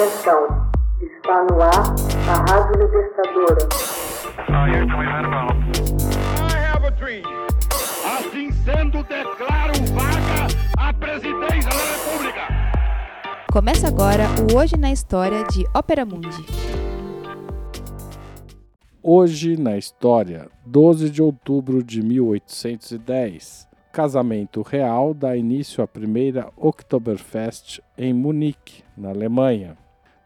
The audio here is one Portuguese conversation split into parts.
Atenção, está no ar a Rádio Libertadora. Assim sendo, declaro vaga a presidência da República. Começa agora o Hoje na História de Ópera Mundi. Hoje na História, 12 de outubro de 1810. Casamento real dá início à primeira Oktoberfest em Munique, na Alemanha.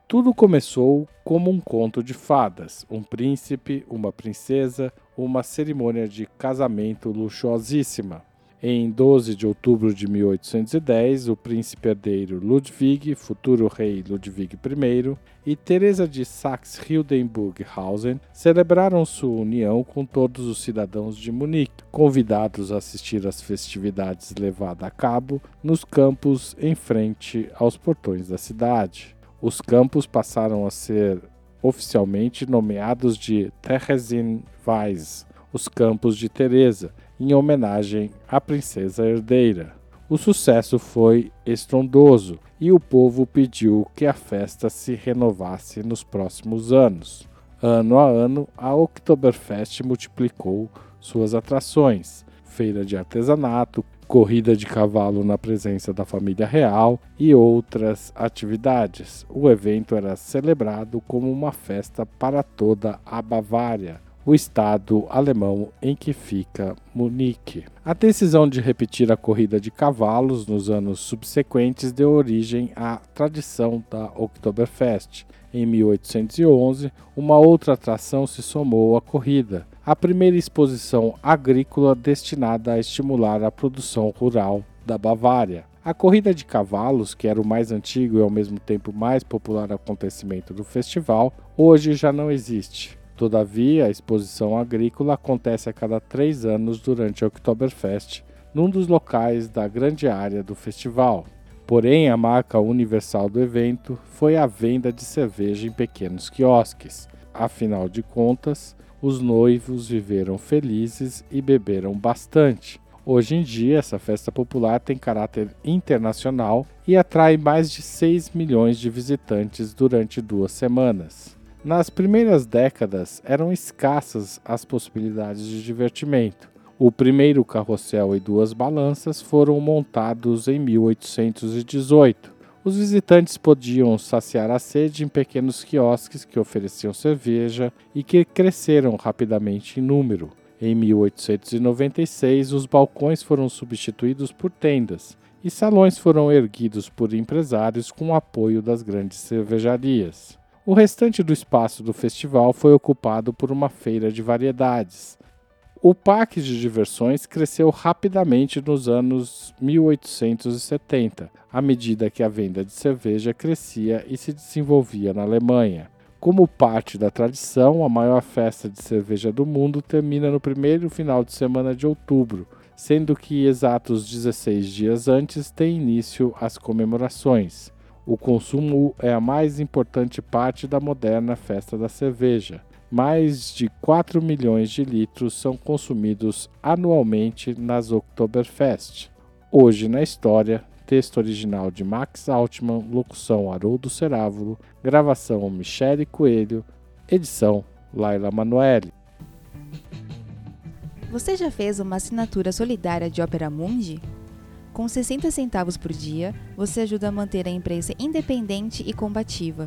Tudo começou como um conto de fadas: um príncipe, uma princesa, uma cerimônia de casamento luxuosíssima. Em 12 de outubro de 1810, o príncipe herdeiro Ludwig, futuro rei Ludwig I, e Teresa de Saxe-Hildenburg-Hausen celebraram sua união com todos os cidadãos de Munique, convidados a assistir às festividades levadas a cabo nos campos em frente aos portões da cidade. Os campos passaram a ser oficialmente nomeados de Theresienwiese, os Campos de Teresa, em homenagem à princesa herdeira. O sucesso foi estrondoso e o povo pediu que a festa se renovasse nos próximos anos. Ano a ano, a Oktoberfest multiplicou suas atrações: feira de artesanato, corrida de cavalo na presença da família real e outras atividades. O evento era celebrado como uma festa para toda a Bavária, o estado alemão em que fica Munique. A decisão de repetir a corrida de cavalos nos anos subsequentes deu origem à tradição da Oktoberfest. Em 1811, uma outra atração se somou à corrida, a primeira exposição agrícola destinada a estimular a produção rural da Bavária. A corrida de cavalos, que era o mais antigo e ao mesmo tempo mais popular acontecimento do festival, hoje já não existe. Todavia, a exposição agrícola acontece a cada três anos durante a Oktoberfest, num dos locais da grande área do festival. Porém, a marca universal do evento foi a venda de cerveja em pequenos quiosques. Afinal de contas, os noivos viveram felizes e beberam bastante. Hoje em dia, essa festa popular tem caráter internacional e atrai mais de 6 milhões de visitantes durante duas semanas. Nas primeiras décadas, eram escassas as possibilidades de divertimento. O primeiro carrossel e duas balanças foram montados em 1818. Os visitantes podiam saciar a sede em pequenos quiosques que ofereciam cerveja e que cresceram rapidamente em número. Em 1896, os balcões foram substituídos por tendas e salões foram erguidos por empresários com o apoio das grandes cervejarias. O restante do espaço do festival foi ocupado por uma feira de variedades. O parque de diversões cresceu rapidamente nos anos 1870, à medida que a venda de cerveja crescia e se desenvolvia na Alemanha. Como parte da tradição, a maior festa de cerveja do mundo termina no primeiro final de semana de outubro, sendo que exatos 16 dias antes têm início as comemorações. O consumo é a mais importante parte da moderna festa da cerveja. Mais de 4 milhões de litros são consumidos anualmente nas Oktoberfest. Hoje na história, texto original de Max Altman, locução Haroldo Cerávulo, gravação Michele Coelho, edição Laila Manoeli. Você já fez uma assinatura solidária de Ópera Mundi? Com 60 centavos por dia, você ajuda a manter a imprensa independente e combativa.